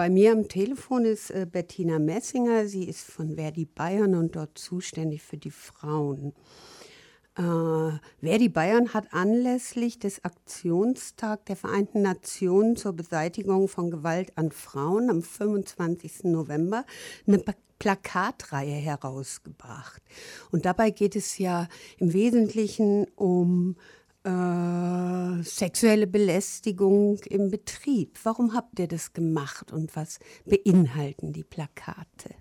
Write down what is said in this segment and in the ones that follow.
bei mir am Telefon ist äh, Bettina Messinger. Sie ist von Verdi Bayern und dort zuständig für die Frauen. Äh, Verdi Bayern hat anlässlich des Aktionstag der Vereinten Nationen zur Beseitigung von Gewalt an Frauen am 25. November eine Plakatreihe herausgebracht. Und dabei geht es ja im Wesentlichen um äh, sexuelle Belästigung im Betrieb. Warum habt ihr das gemacht und was beinhalten die Plakate?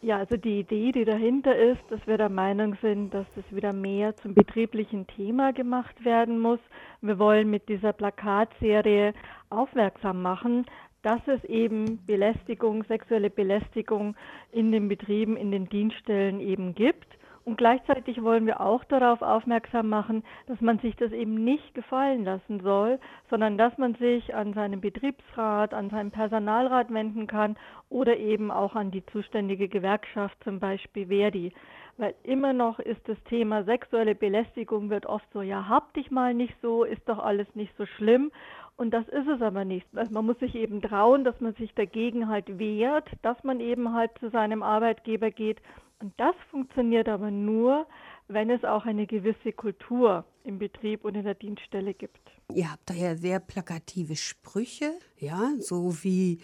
Ja, also die Idee, die dahinter ist, dass wir der Meinung sind, dass das wieder mehr zum betrieblichen Thema gemacht werden muss. Wir wollen mit dieser Plakatserie aufmerksam machen, dass es eben Belästigung, sexuelle Belästigung in den Betrieben, in den Dienststellen eben gibt und gleichzeitig wollen wir auch darauf aufmerksam machen, dass man sich das eben nicht gefallen lassen soll, sondern dass man sich an seinen Betriebsrat, an seinen Personalrat wenden kann oder eben auch an die zuständige Gewerkschaft, zum Beispiel Verdi. Weil immer noch ist das Thema sexuelle Belästigung wird oft so, ja, hab dich mal nicht so, ist doch alles nicht so schlimm. Und das ist es aber nicht. Man muss sich eben trauen, dass man sich dagegen halt wehrt, dass man eben halt zu seinem Arbeitgeber geht und das funktioniert aber nur, wenn es auch eine gewisse Kultur im Betrieb und in der Dienststelle gibt. Ihr habt da ja sehr plakative Sprüche, ja, so wie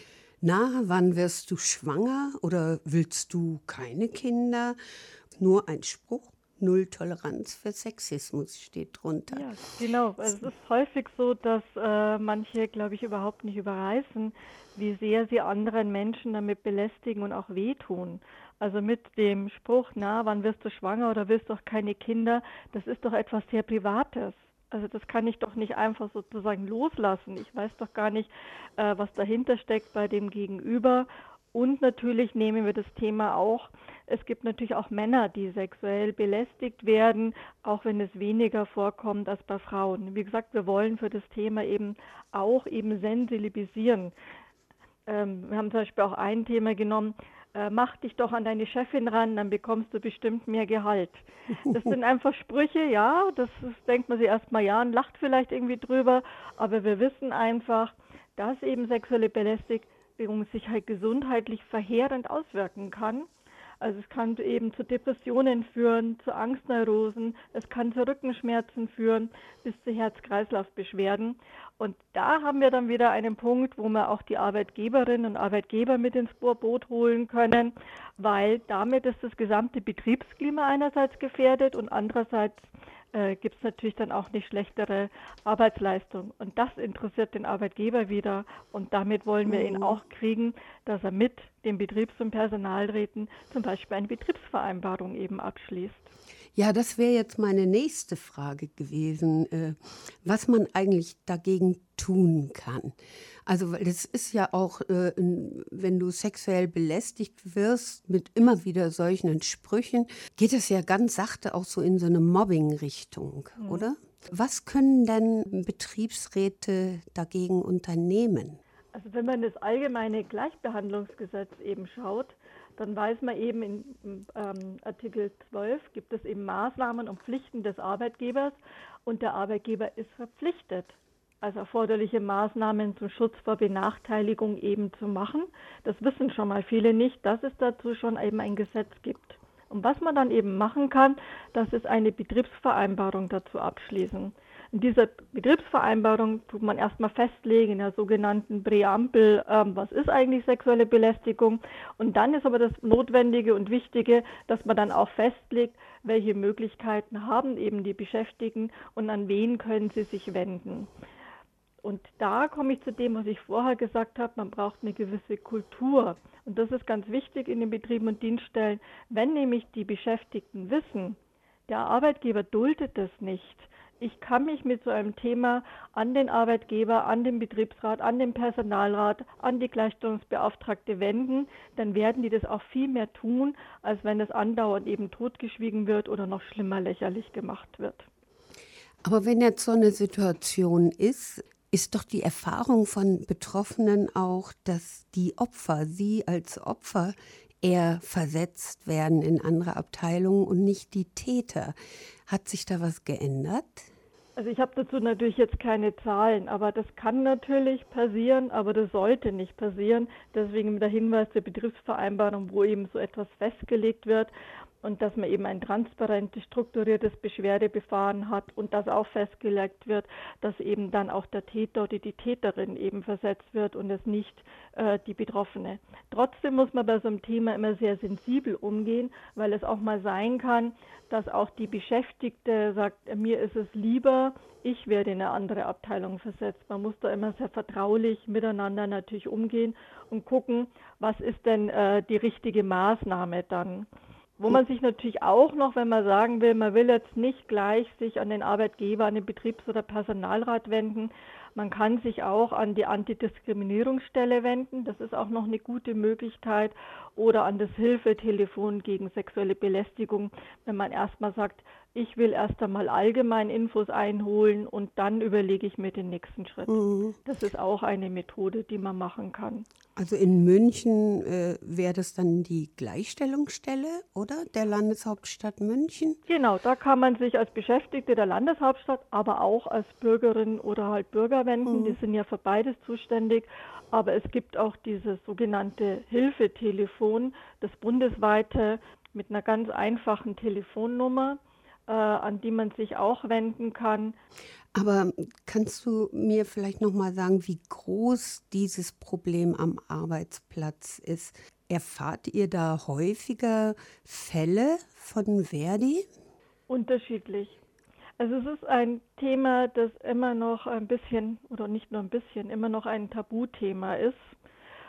na, wann wirst du schwanger oder willst du keine Kinder? Nur ein Spruch. Null Toleranz für Sexismus steht drunter. Ja, genau. Es ist häufig so, dass äh, manche, glaube ich, überhaupt nicht überreißen, wie sehr sie anderen Menschen damit belästigen und auch wehtun. Also mit dem Spruch, na, wann wirst du schwanger oder willst doch keine Kinder, das ist doch etwas sehr Privates. Also das kann ich doch nicht einfach sozusagen loslassen. Ich weiß doch gar nicht, äh, was dahinter steckt bei dem Gegenüber. Und natürlich nehmen wir das Thema auch. Es gibt natürlich auch Männer, die sexuell belästigt werden, auch wenn es weniger vorkommt als bei Frauen. Wie gesagt, wir wollen für das Thema eben auch eben sensibilisieren. Ähm, wir haben zum Beispiel auch ein Thema genommen, äh, mach dich doch an deine Chefin ran, dann bekommst du bestimmt mehr Gehalt. Das sind einfach Sprüche, ja, das, das denkt man sich erstmal ja und lacht vielleicht irgendwie drüber, aber wir wissen einfach, dass eben sexuelle Belästigung sich halt gesundheitlich verheerend auswirken kann. Also es kann eben zu Depressionen führen, zu Angstneurosen, es kann zu Rückenschmerzen führen, bis zu Herz-Kreislauf-Beschwerden. Und da haben wir dann wieder einen Punkt, wo wir auch die Arbeitgeberinnen und Arbeitgeber mit ins Boot holen können, weil damit ist das gesamte Betriebsklima einerseits gefährdet und andererseits äh, gibt es natürlich dann auch eine schlechtere Arbeitsleistung. Und das interessiert den Arbeitgeber wieder. Und damit wollen wir ihn mhm. auch kriegen, dass er mit den Betriebs- und Personalräten zum Beispiel eine Betriebsvereinbarung eben abschließt. Ja, das wäre jetzt meine nächste Frage gewesen, äh, was man eigentlich dagegen tun kann. Also, weil das ist ja auch, äh, wenn du sexuell belästigt wirst mit immer wieder solchen Sprüchen, geht es ja ganz sachte auch so in so eine Mobbing-Richtung, mhm. oder? Was können denn Betriebsräte dagegen unternehmen? Also wenn man das allgemeine Gleichbehandlungsgesetz eben schaut, dann weiß man eben in ähm, Artikel 12 gibt es eben Maßnahmen und Pflichten des Arbeitgebers und der Arbeitgeber ist verpflichtet, also erforderliche Maßnahmen zum Schutz vor Benachteiligung eben zu machen. Das wissen schon mal viele nicht, dass es dazu schon eben ein Gesetz gibt. Und was man dann eben machen kann, das ist eine Betriebsvereinbarung dazu abschließen. In dieser Betriebsvereinbarung tut man erstmal festlegen, in der sogenannten Präambel, ähm, was ist eigentlich sexuelle Belästigung. Und dann ist aber das Notwendige und Wichtige, dass man dann auch festlegt, welche Möglichkeiten haben eben die Beschäftigten und an wen können sie sich wenden. Und da komme ich zu dem, was ich vorher gesagt habe, man braucht eine gewisse Kultur. Und das ist ganz wichtig in den Betrieben und Dienststellen. Wenn nämlich die Beschäftigten wissen, der Arbeitgeber duldet das nicht, ich kann mich mit so einem Thema an den Arbeitgeber, an den Betriebsrat, an den Personalrat, an die Gleichstellungsbeauftragte wenden, dann werden die das auch viel mehr tun, als wenn es andauernd eben totgeschwiegen wird oder noch schlimmer lächerlich gemacht wird. Aber wenn jetzt so eine Situation ist, ist doch die Erfahrung von Betroffenen auch, dass die Opfer, sie als Opfer, eher versetzt werden in andere Abteilungen und nicht die Täter. Hat sich da was geändert? Also ich habe dazu natürlich jetzt keine Zahlen, aber das kann natürlich passieren, aber das sollte nicht passieren. Deswegen der Hinweis der Betriebsvereinbarung, wo eben so etwas festgelegt wird und dass man eben ein transparentes, strukturiertes Beschwerdebefahren hat und das auch festgelegt wird, dass eben dann auch der Täter oder die Täterin eben versetzt wird und es nicht äh, die Betroffene. Trotzdem muss man bei so einem Thema immer sehr sensibel umgehen, weil es auch mal sein kann, dass auch die Beschäftigte sagt, mir ist es lieber, ich werde in eine andere Abteilung versetzt. Man muss da immer sehr vertraulich miteinander natürlich umgehen und gucken, was ist denn äh, die richtige Maßnahme dann. Wo man sich natürlich auch noch, wenn man sagen will, man will jetzt nicht gleich sich an den Arbeitgeber, an den Betriebs- oder Personalrat wenden, man kann sich auch an die Antidiskriminierungsstelle wenden. Das ist auch noch eine gute Möglichkeit. Oder an das Hilfetelefon gegen sexuelle Belästigung, wenn man erstmal sagt, ich will erst einmal allgemein Infos einholen und dann überlege ich mir den nächsten Schritt. Mhm. Das ist auch eine Methode, die man machen kann. Also in München äh, wäre das dann die Gleichstellungsstelle, oder? Der Landeshauptstadt München? Genau, da kann man sich als Beschäftigte der Landeshauptstadt, aber auch als Bürgerin oder halt Bürger wenden. Mhm. Die sind ja für beides zuständig. Aber es gibt auch dieses sogenannte Hilfetelefon, das bundesweite mit einer ganz einfachen Telefonnummer äh, an die man sich auch wenden kann. Aber kannst du mir vielleicht noch mal sagen, wie groß dieses Problem am Arbeitsplatz ist? Erfahrt ihr da häufiger Fälle von Verdi? Unterschiedlich. Also es ist ein Thema, das immer noch ein bisschen oder nicht nur ein bisschen, immer noch ein Tabuthema ist.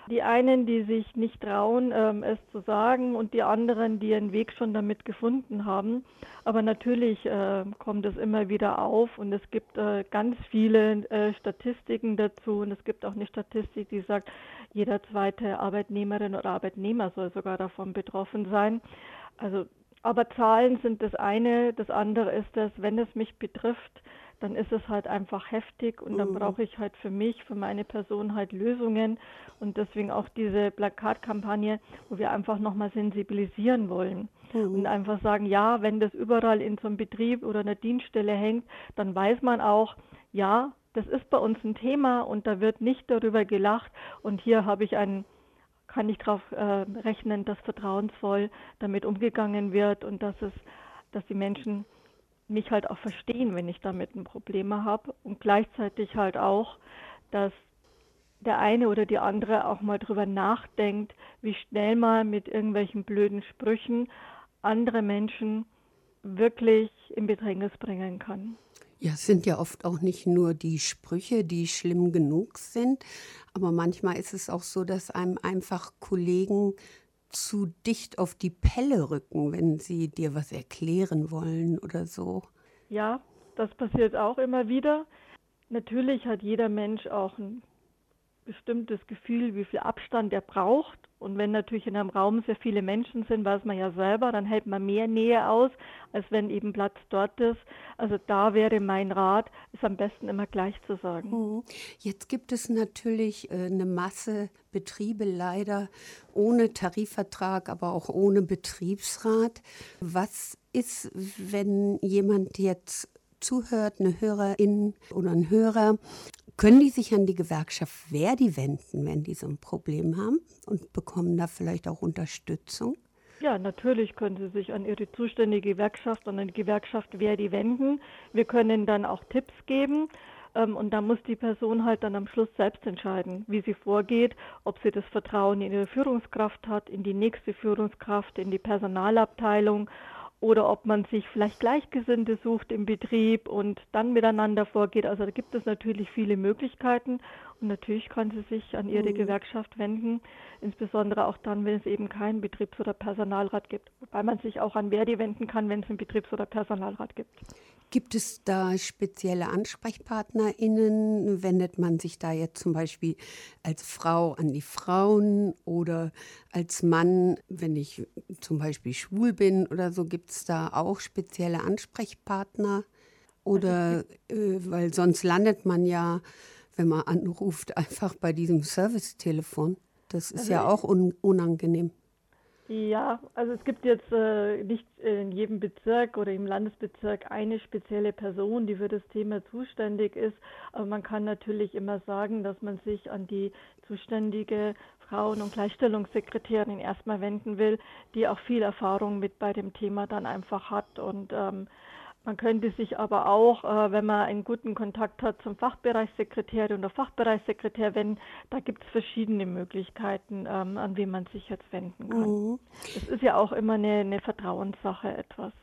Die einen, die sich nicht trauen, ähm, es zu sagen und die anderen, die ihren Weg schon damit gefunden haben. Aber natürlich äh, kommt es immer wieder auf und es gibt äh, ganz viele äh, Statistiken dazu und es gibt auch eine Statistik, die sagt, jeder zweite Arbeitnehmerin oder Arbeitnehmer soll sogar davon betroffen sein. Also, aber Zahlen sind das eine, das andere ist das, wenn es mich betrifft, dann ist es halt einfach heftig und dann mhm. brauche ich halt für mich, für meine Person halt Lösungen und deswegen auch diese Plakatkampagne, wo wir einfach nochmal sensibilisieren wollen mhm. und einfach sagen, ja, wenn das überall in so einem Betrieb oder einer Dienststelle hängt, dann weiß man auch, ja, das ist bei uns ein Thema und da wird nicht darüber gelacht und hier habe ich einen kann ich darauf äh, rechnen, dass vertrauensvoll damit umgegangen wird und dass es, dass die Menschen mich halt auch verstehen, wenn ich damit ein Problem habe und gleichzeitig halt auch, dass der eine oder die andere auch mal drüber nachdenkt, wie schnell man mit irgendwelchen blöden Sprüchen andere Menschen wirklich in Bedrängnis bringen kann. Ja, es sind ja oft auch nicht nur die Sprüche, die schlimm genug sind, aber manchmal ist es auch so, dass einem einfach Kollegen zu dicht auf die Pelle rücken, wenn sie dir was erklären wollen oder so. Ja, das passiert auch immer wieder. Natürlich hat jeder Mensch auch ein bestimmtes Gefühl, wie viel Abstand er braucht. Und wenn natürlich in einem Raum sehr viele Menschen sind, weiß man ja selber, dann hält man mehr Nähe aus, als wenn eben Platz dort ist. Also da wäre mein Rat, es am besten immer gleich zu sagen. Mhm. Jetzt gibt es natürlich äh, eine Masse Betriebe leider ohne Tarifvertrag, aber auch ohne Betriebsrat. Was ist, wenn jemand jetzt zuhört, eine Hörerin oder ein Hörer, können die sich an die Gewerkschaft Verdi wenden, wenn die so ein Problem haben und bekommen da vielleicht auch Unterstützung? Ja, natürlich können Sie sich an Ihre zuständige Gewerkschaft, an die Gewerkschaft Verdi wenden. Wir können dann auch Tipps geben. Ähm, und da muss die Person halt dann am Schluss selbst entscheiden, wie sie vorgeht, ob sie das Vertrauen in ihre Führungskraft hat, in die nächste Führungskraft, in die Personalabteilung oder ob man sich vielleicht Gleichgesinnte sucht im Betrieb und dann miteinander vorgeht. Also da gibt es natürlich viele Möglichkeiten und natürlich kann sie sich an ihre mhm. Gewerkschaft wenden, insbesondere auch dann, wenn es eben keinen Betriebs- oder Personalrat gibt. Wobei man sich auch an Verdi wenden kann, wenn es einen Betriebs- oder Personalrat gibt. Gibt es da spezielle AnsprechpartnerInnen? Wendet man sich da jetzt zum Beispiel als Frau an die Frauen oder als Mann, wenn ich zum Beispiel schwul bin oder so, gibt es da auch spezielle Ansprechpartner? Oder äh, weil sonst landet man ja, wenn man anruft, einfach bei diesem Servicetelefon. Das ist also ja auch un unangenehm. Ja, also es gibt jetzt äh, nicht in jedem Bezirk oder im Landesbezirk eine spezielle Person, die für das Thema zuständig ist. Aber man kann natürlich immer sagen, dass man sich an die zuständige Frauen- und Gleichstellungssekretärin erstmal wenden will, die auch viel Erfahrung mit bei dem Thema dann einfach hat und ähm, man könnte sich aber auch, äh, wenn man einen guten Kontakt hat zum Fachbereichssekretär oder Fachbereichssekretär wenden. Da gibt es verschiedene Möglichkeiten, ähm, an wen man sich jetzt wenden kann. Mhm. Es ist ja auch immer eine, eine Vertrauenssache etwas.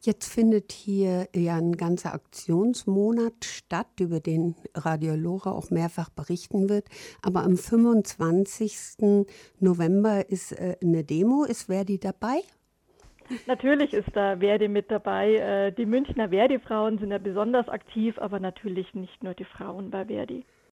Jetzt findet hier ja ein ganzer Aktionsmonat statt, über den Radio Lora auch mehrfach berichten wird. Aber am 25. November ist äh, eine Demo. Ist Verdi dabei? Natürlich ist da Verdi mit dabei. Äh, die Münchner Verdi-Frauen sind ja besonders aktiv, aber natürlich nicht nur die Frauen bei Verdi.